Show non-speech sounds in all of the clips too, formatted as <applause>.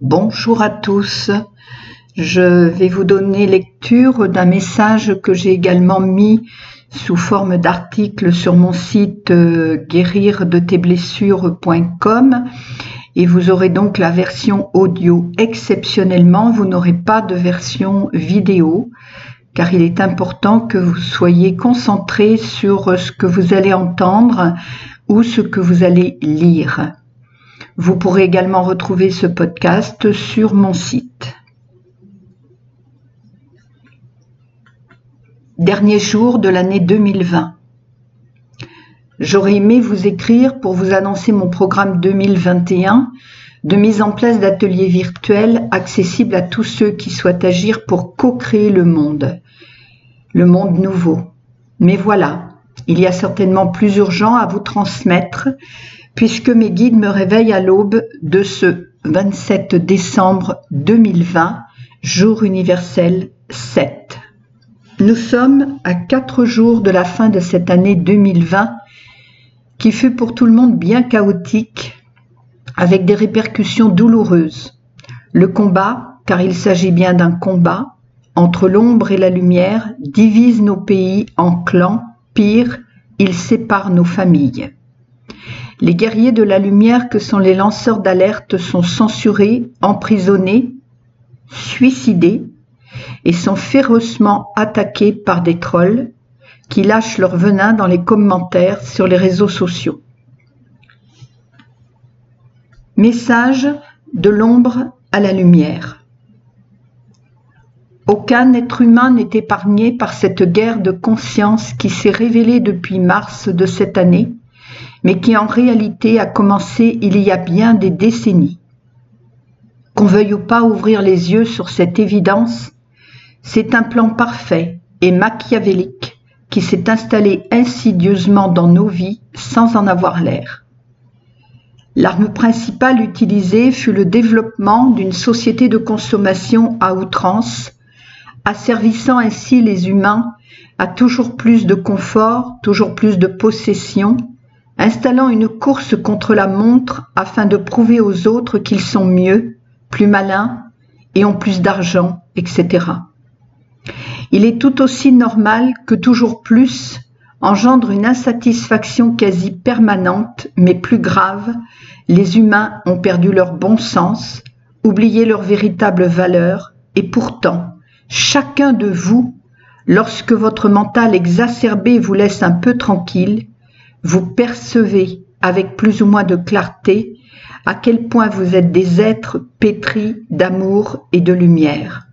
Bonjour à tous. Je vais vous donner lecture d'un message que j'ai également mis sous forme d'article sur mon site euh, guérir-de-tes-blessures.com et vous aurez donc la version audio. Exceptionnellement, vous n'aurez pas de version vidéo car il est important que vous soyez concentré sur ce que vous allez entendre ou ce que vous allez lire. Vous pourrez également retrouver ce podcast sur mon site. Dernier jour de l'année 2020. J'aurais aimé vous écrire pour vous annoncer mon programme 2021 de mise en place d'ateliers virtuels accessibles à tous ceux qui souhaitent agir pour co-créer le monde, le monde nouveau. Mais voilà, il y a certainement plus urgent à vous transmettre puisque mes guides me réveillent à l'aube de ce 27 décembre 2020, jour universel 7. Nous sommes à quatre jours de la fin de cette année 2020 qui fut pour tout le monde bien chaotique avec des répercussions douloureuses. Le combat, car il s'agit bien d'un combat, entre l'ombre et la lumière, divise nos pays en clans, pire, il sépare nos familles. Les guerriers de la lumière que sont les lanceurs d'alerte sont censurés, emprisonnés, suicidés et sont férocement attaqués par des trolls qui lâchent leur venin dans les commentaires sur les réseaux sociaux. Message de l'ombre à la lumière. Aucun être humain n'est épargné par cette guerre de conscience qui s'est révélée depuis mars de cette année mais qui en réalité a commencé il y a bien des décennies. Qu'on veuille ou pas ouvrir les yeux sur cette évidence, c'est un plan parfait et machiavélique qui s'est installé insidieusement dans nos vies sans en avoir l'air. L'arme principale utilisée fut le développement d'une société de consommation à outrance, asservissant ainsi les humains à toujours plus de confort, toujours plus de possession, installant une course contre la montre afin de prouver aux autres qu'ils sont mieux, plus malins et ont plus d'argent, etc. Il est tout aussi normal que toujours plus engendre une insatisfaction quasi permanente, mais plus grave, les humains ont perdu leur bon sens, oublié leur véritable valeur, et pourtant, chacun de vous, lorsque votre mental exacerbé vous laisse un peu tranquille, vous percevez avec plus ou moins de clarté à quel point vous êtes des êtres pétris d'amour et de lumière.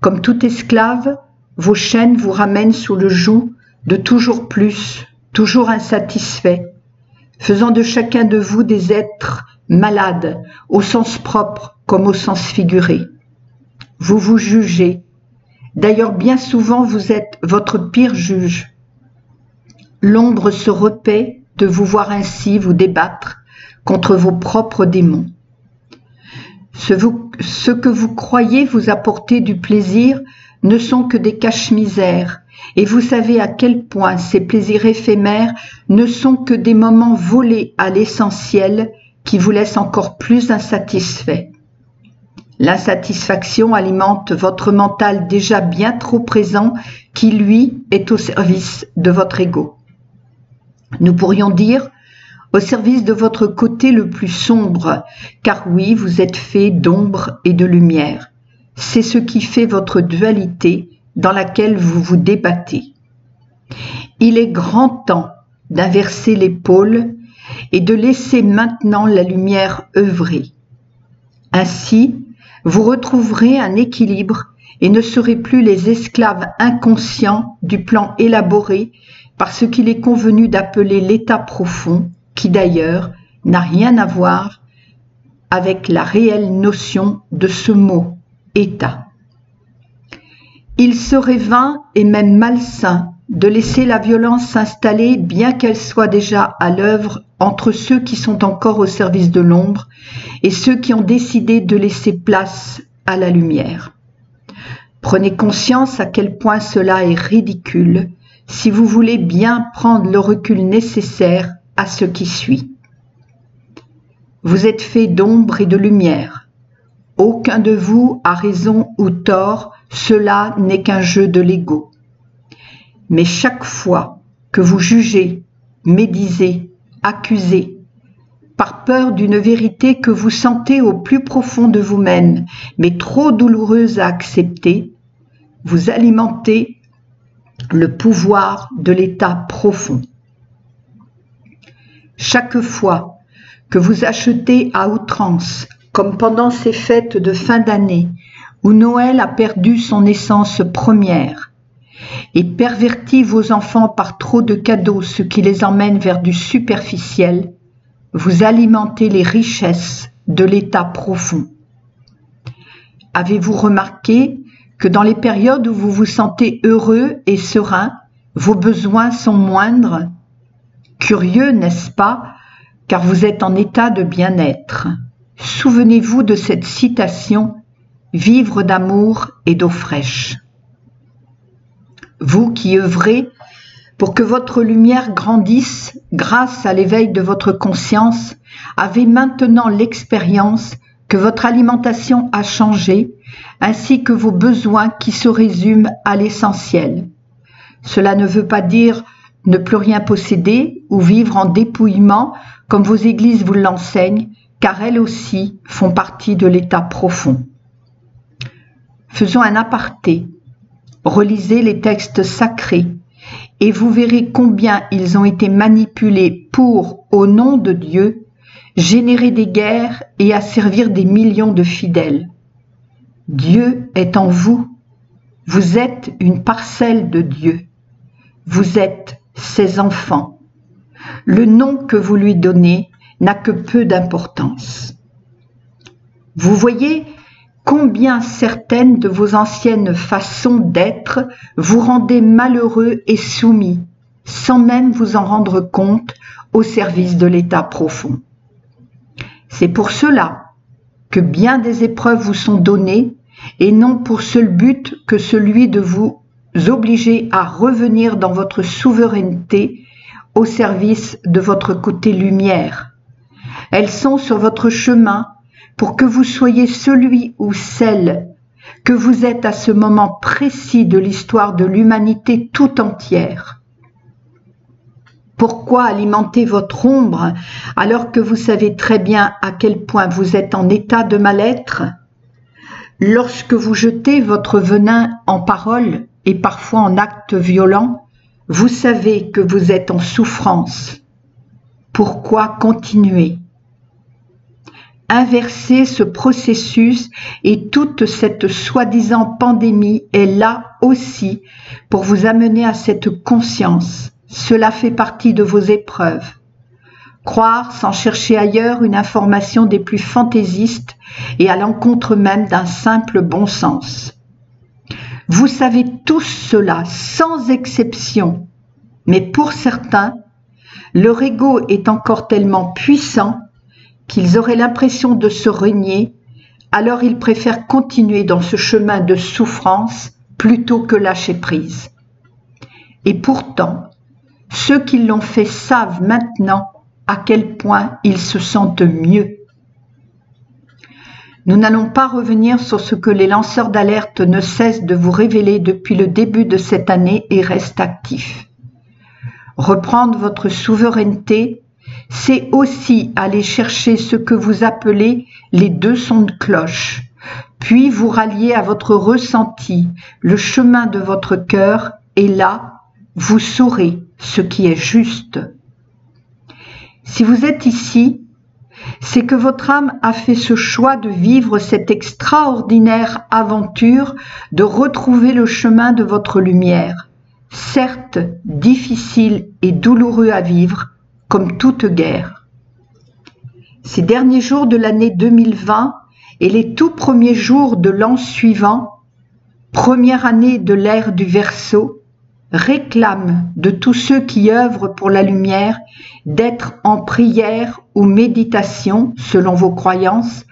Comme tout esclave, vos chaînes vous ramènent sous le joug de toujours plus, toujours insatisfait, faisant de chacun de vous des êtres malades, au sens propre comme au sens figuré. Vous vous jugez. D'ailleurs, bien souvent, vous êtes votre pire juge L'ombre se repaît de vous voir ainsi vous débattre contre vos propres démons. Ce, que vous croyez vous apporter du plaisir ne sont que des caches-misères, et vous savez à quel point ces plaisirs éphémères ne sont que des moments volés à l'essentiel qui vous laissent encore plus insatisfait. L'insatisfaction alimente votre mental déjà bien trop présent qui, lui, est au service de votre ego. Nous pourrions dire au service de votre côté le plus sombre, car oui, vous êtes fait d'ombre et de lumière. C'est ce qui fait votre dualité dans laquelle vous vous débattez. Il est grand temps d'inverser l'épaule et de laisser maintenant la lumière œuvrer. Ainsi, vous retrouverez un équilibre et ne serez plus les esclaves inconscients du plan élaboré par ce qu'il est convenu d'appeler l'état profond, qui d'ailleurs n'a rien à voir avec la réelle notion de ce mot état. Il serait vain et même malsain de laisser la violence s'installer bien qu'elle soit déjà à l'œuvre entre ceux qui sont encore au service de l'ombre et ceux qui ont décidé de laisser place à la lumière. Prenez conscience à quel point cela est ridicule si vous voulez bien prendre le recul nécessaire à ce qui suit. vous êtes fait d'ombre et de lumière. Aucun de vous a raison ou tort, cela n'est qu'un jeu de l'ego. Mais chaque fois que vous jugez, médisez, accusez, par peur d'une vérité que vous sentez au plus profond de vous-même, mais trop douloureuse à accepter, vous alimentez le pouvoir de l'état profond. Chaque fois que vous achetez à outrance, comme pendant ces fêtes de fin d'année, où Noël a perdu son essence première, et pervertit vos enfants par trop de cadeaux, ce qui les emmène vers du superficiel, vous alimentez les richesses de l'état profond. Avez-vous remarqué que dans les périodes où vous vous sentez heureux et serein, vos besoins sont moindres Curieux, n'est-ce pas? Car vous êtes en état de bien-être. Souvenez-vous de cette citation Vivre d'amour et d'eau fraîche. Vous qui œuvrez pour que votre lumière grandisse grâce à l'éveil de votre conscience, avez maintenant l'expérience que votre alimentation a changé, ainsi que vos besoins qui se résument à l'essentiel. Cela ne veut pas dire ne plus rien posséder ou vivre en dépouillement comme vos églises vous l'enseignent, car elles aussi font partie de l'état profond. Faisons un aparté. Relisez les textes sacrés et vous verrez combien ils ont été manipulés pour, au nom de Dieu, générer des guerres et asservir des millions de fidèles. Dieu est en vous. Vous êtes une parcelle de Dieu. Vous êtes ses enfants. Le nom que vous lui donnez n'a que peu d'importance. Vous voyez combien certaines de vos anciennes façons d'être vous rendaient malheureux et soumis, sans même vous en rendre compte, au service de l'état profond. C'est pour cela que bien des épreuves vous sont données et non pour seul but que celui de vous obliger à revenir dans votre souveraineté au service de votre côté lumière. Elles sont sur votre chemin pour que vous soyez celui ou celle que vous êtes à ce moment précis de l'histoire de l'humanité tout entière. Pourquoi alimenter votre ombre alors que vous savez très bien à quel point vous êtes en état de mal-être? Lorsque vous jetez votre venin en paroles et parfois en actes violents, vous savez que vous êtes en souffrance. Pourquoi continuer? Inverser ce processus et toute cette soi-disant pandémie est là aussi pour vous amener à cette conscience cela fait partie de vos épreuves. Croire sans chercher ailleurs une information des plus fantaisistes et à l'encontre même d'un simple bon sens. Vous savez tous cela sans exception, mais pour certains, leur ego est encore tellement puissant qu'ils auraient l'impression de se renier, alors ils préfèrent continuer dans ce chemin de souffrance plutôt que lâcher prise. Et pourtant, ceux qui l'ont fait savent maintenant à quel point ils se sentent mieux. Nous n'allons pas revenir sur ce que les lanceurs d'alerte ne cessent de vous révéler depuis le début de cette année et restent actifs. Reprendre votre souveraineté, c'est aussi aller chercher ce que vous appelez les deux sons de cloche, puis vous rallier à votre ressenti, le chemin de votre cœur, et là, vous saurez ce qui est juste. Si vous êtes ici, c'est que votre âme a fait ce choix de vivre cette extraordinaire aventure, de retrouver le chemin de votre lumière, certes difficile et douloureux à vivre, comme toute guerre. Ces derniers jours de l'année 2020 et les tout premiers jours de l'an suivant, première année de l'ère du Verseau, réclame de tous ceux qui œuvrent pour la lumière d'être en prière ou méditation, selon vos croyances,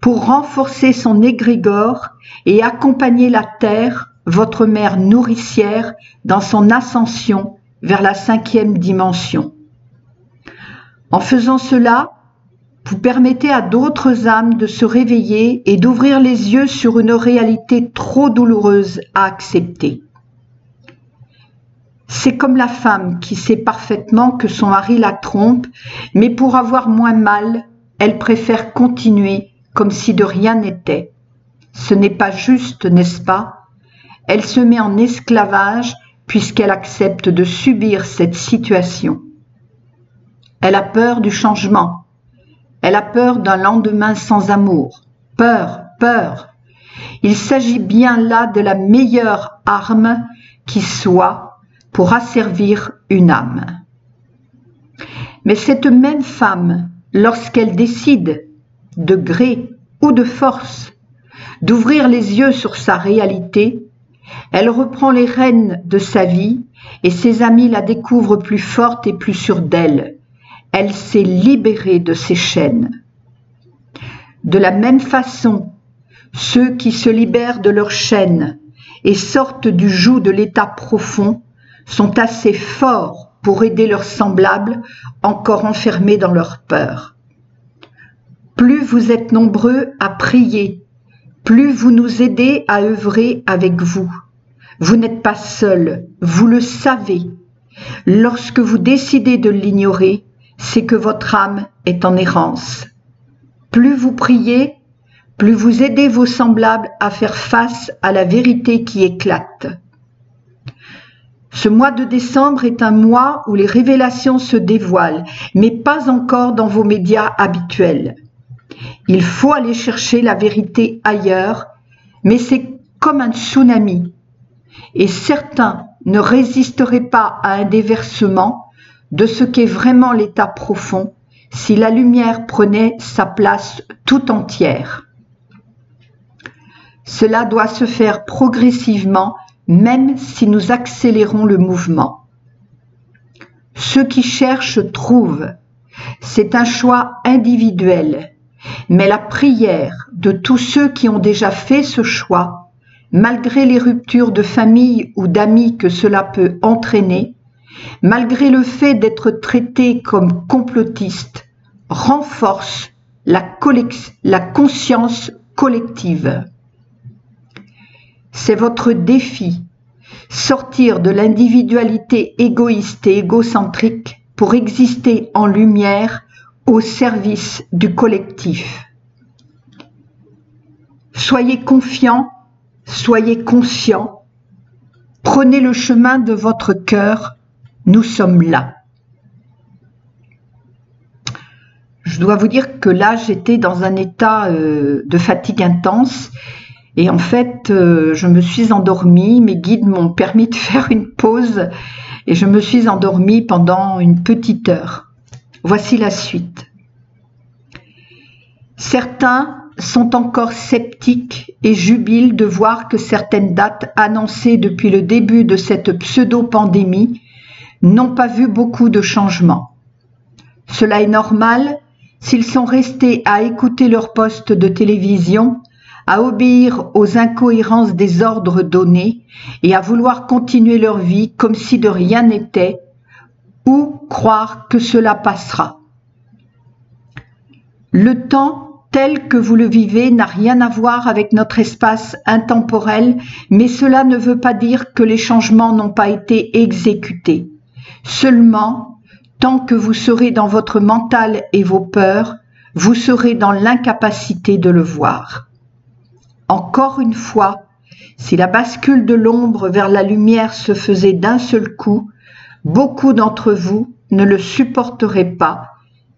pour renforcer son égrégore et accompagner la terre, votre mère nourricière, dans son ascension vers la cinquième dimension. En faisant cela, vous permettez à d'autres âmes de se réveiller et d'ouvrir les yeux sur une réalité trop douloureuse à accepter. C'est comme la femme qui sait parfaitement que son mari la trompe, mais pour avoir moins mal, elle préfère continuer comme si de rien n'était. Ce n'est pas juste, n'est-ce pas? Elle se met en esclavage puisqu'elle accepte de subir cette situation. Elle a peur du changement, elle a peur d'un lendemain sans amour. Peur, peur. Il s'agit bien là de la meilleure arme qui soit pour asservir une âme. Mais cette même femme, lorsqu'elle décide, de gré ou de force, d'ouvrir les yeux sur sa réalité, elle reprend les rênes de sa vie et ses amis la découvrent plus forte et plus sûre d'elle, elle s'est libérée de ses chaînes. De la même façon, ceux qui se libèrent de leurs chaînes et sortent du joug de l'état profond sont assez forts pour aider leurs semblables encore enfermés dans leur peur. Plus vous êtes nombreux à prier, plus vous nous aidez à œuvrer avec vous. Vous n'êtes pas seul, vous le savez. Lorsque vous décidez de l'ignorer, c'est que votre âme est en errance. Plus vous priez, plus vous aidez vos semblables à faire face à la vérité qui éclate. Ce mois de décembre est un mois où les révélations se dévoilent, mais pas encore dans vos médias habituels. Il faut aller chercher la vérité ailleurs, mais c'est comme un tsunami. Et certains ne résisteraient pas à un déversement de ce qu'est vraiment l'état profond si la lumière prenait sa place tout entière. Cela doit se faire progressivement même si nous accélérons le mouvement. Ceux qui cherchent trouvent. C'est un choix individuel, mais la prière de tous ceux qui ont déjà fait ce choix, malgré les ruptures de famille ou d'amis que cela peut entraîner, malgré le fait d'être traité comme complotiste, renforce la, la conscience collective. C'est votre défi, sortir de l'individualité égoïste et égocentrique pour exister en lumière au service du collectif. Soyez confiants, soyez conscients, prenez le chemin de votre cœur nous sommes là. Je dois vous dire que là, j'étais dans un état euh, de fatigue intense et en fait, euh, je me suis endormie. Mes guides m'ont permis de <laughs> faire une pause et je me suis endormie pendant une petite heure. Voici la suite. Certains sont encore sceptiques et jubilent de voir que certaines dates annoncées depuis le début de cette pseudo-pandémie n'ont pas vu beaucoup de changements. Cela est normal s'ils sont restés à écouter leur poste de télévision, à obéir aux incohérences des ordres donnés et à vouloir continuer leur vie comme si de rien n'était, ou croire que cela passera. Le temps tel que vous le vivez n'a rien à voir avec notre espace intemporel, mais cela ne veut pas dire que les changements n'ont pas été exécutés. Seulement, tant que vous serez dans votre mental et vos peurs, vous serez dans l'incapacité de le voir. Encore une fois, si la bascule de l'ombre vers la lumière se faisait d'un seul coup, beaucoup d'entre vous ne le supporteraient pas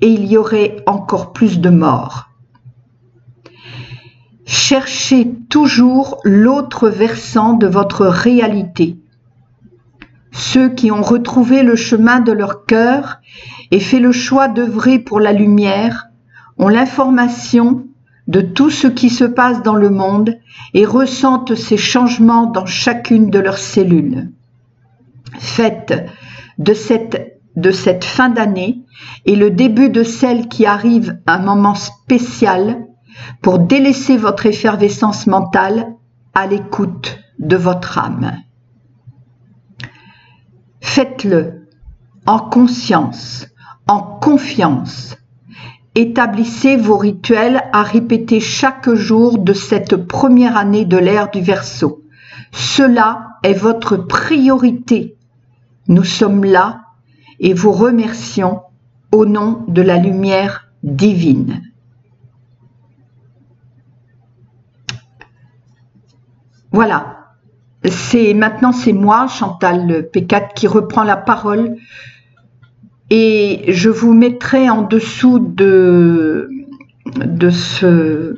et il y aurait encore plus de morts. Cherchez toujours l'autre versant de votre réalité ceux qui ont retrouvé le chemin de leur cœur et fait le choix d'œuvrer pour la lumière ont l'information de tout ce qui se passe dans le monde et ressentent ces changements dans chacune de leurs cellules. Faites de cette, de cette fin d'année et le début de celle qui arrive un moment spécial pour délaisser votre effervescence mentale à l'écoute de votre âme. Faites-le en conscience, en confiance, établissez vos rituels à répéter chaque jour de cette première année de l'ère du Verseau. Cela est votre priorité. Nous sommes là et vous remercions au nom de la lumière divine. Voilà. C'est maintenant c'est moi, Chantal P4, qui reprend la parole et je vous mettrai en dessous de, ce,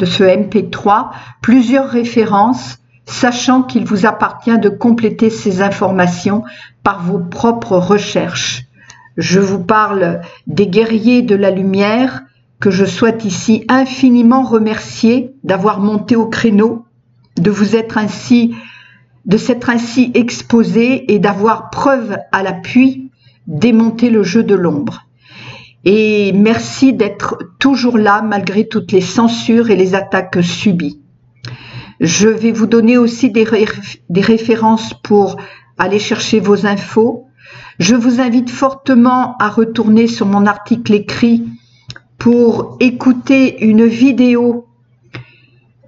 ce MP3 plusieurs références, sachant qu'il vous appartient de compléter ces informations par vos propres recherches. Je vous parle des guerriers de la lumière que je souhaite ici infiniment remercier d'avoir monté au créneau de vous être ainsi, de s'être ainsi exposé et d'avoir preuve à l'appui démonter le jeu de l'ombre. Et merci d'être toujours là malgré toutes les censures et les attaques subies. Je vais vous donner aussi des, des références pour aller chercher vos infos. Je vous invite fortement à retourner sur mon article écrit pour écouter une vidéo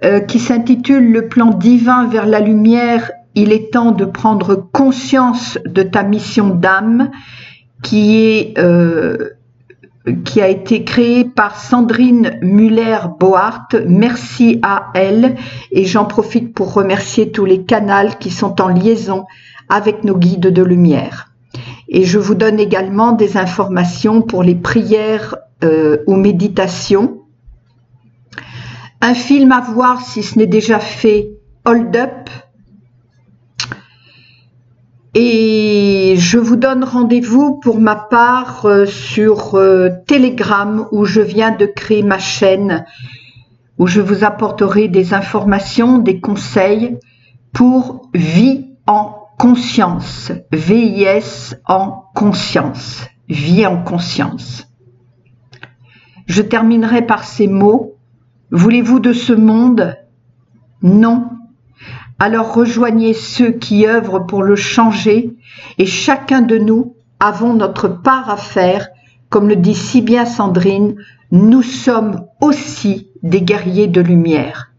euh, qui s'intitule Le plan divin vers la lumière, il est temps de prendre conscience de ta mission d'âme, qui est euh, qui a été créée par Sandrine Muller-Bohart. Merci à elle et j'en profite pour remercier tous les canaux qui sont en liaison avec nos guides de lumière. Et je vous donne également des informations pour les prières euh, ou méditations un film à voir si ce n'est déjà fait, Hold Up. Et je vous donne rendez-vous pour ma part euh, sur euh, Telegram où je viens de créer ma chaîne où je vous apporterai des informations, des conseils pour vie en conscience, VIS en conscience, vie en conscience. Je terminerai par ces mots. Voulez-vous de ce monde? Non. Alors rejoignez ceux qui œuvrent pour le changer et chacun de nous avons notre part à faire. Comme le dit si bien Sandrine, nous sommes aussi des guerriers de lumière.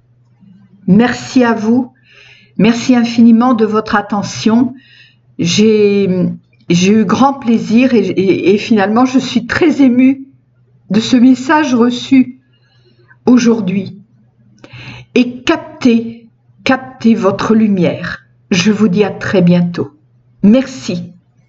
Merci à vous. Merci infiniment de votre attention. J'ai eu grand plaisir et, finalement je suis très émue de ce message reçu aujourd'hui et captez, captez votre lumière. Je vous dis à très bientôt. Merci.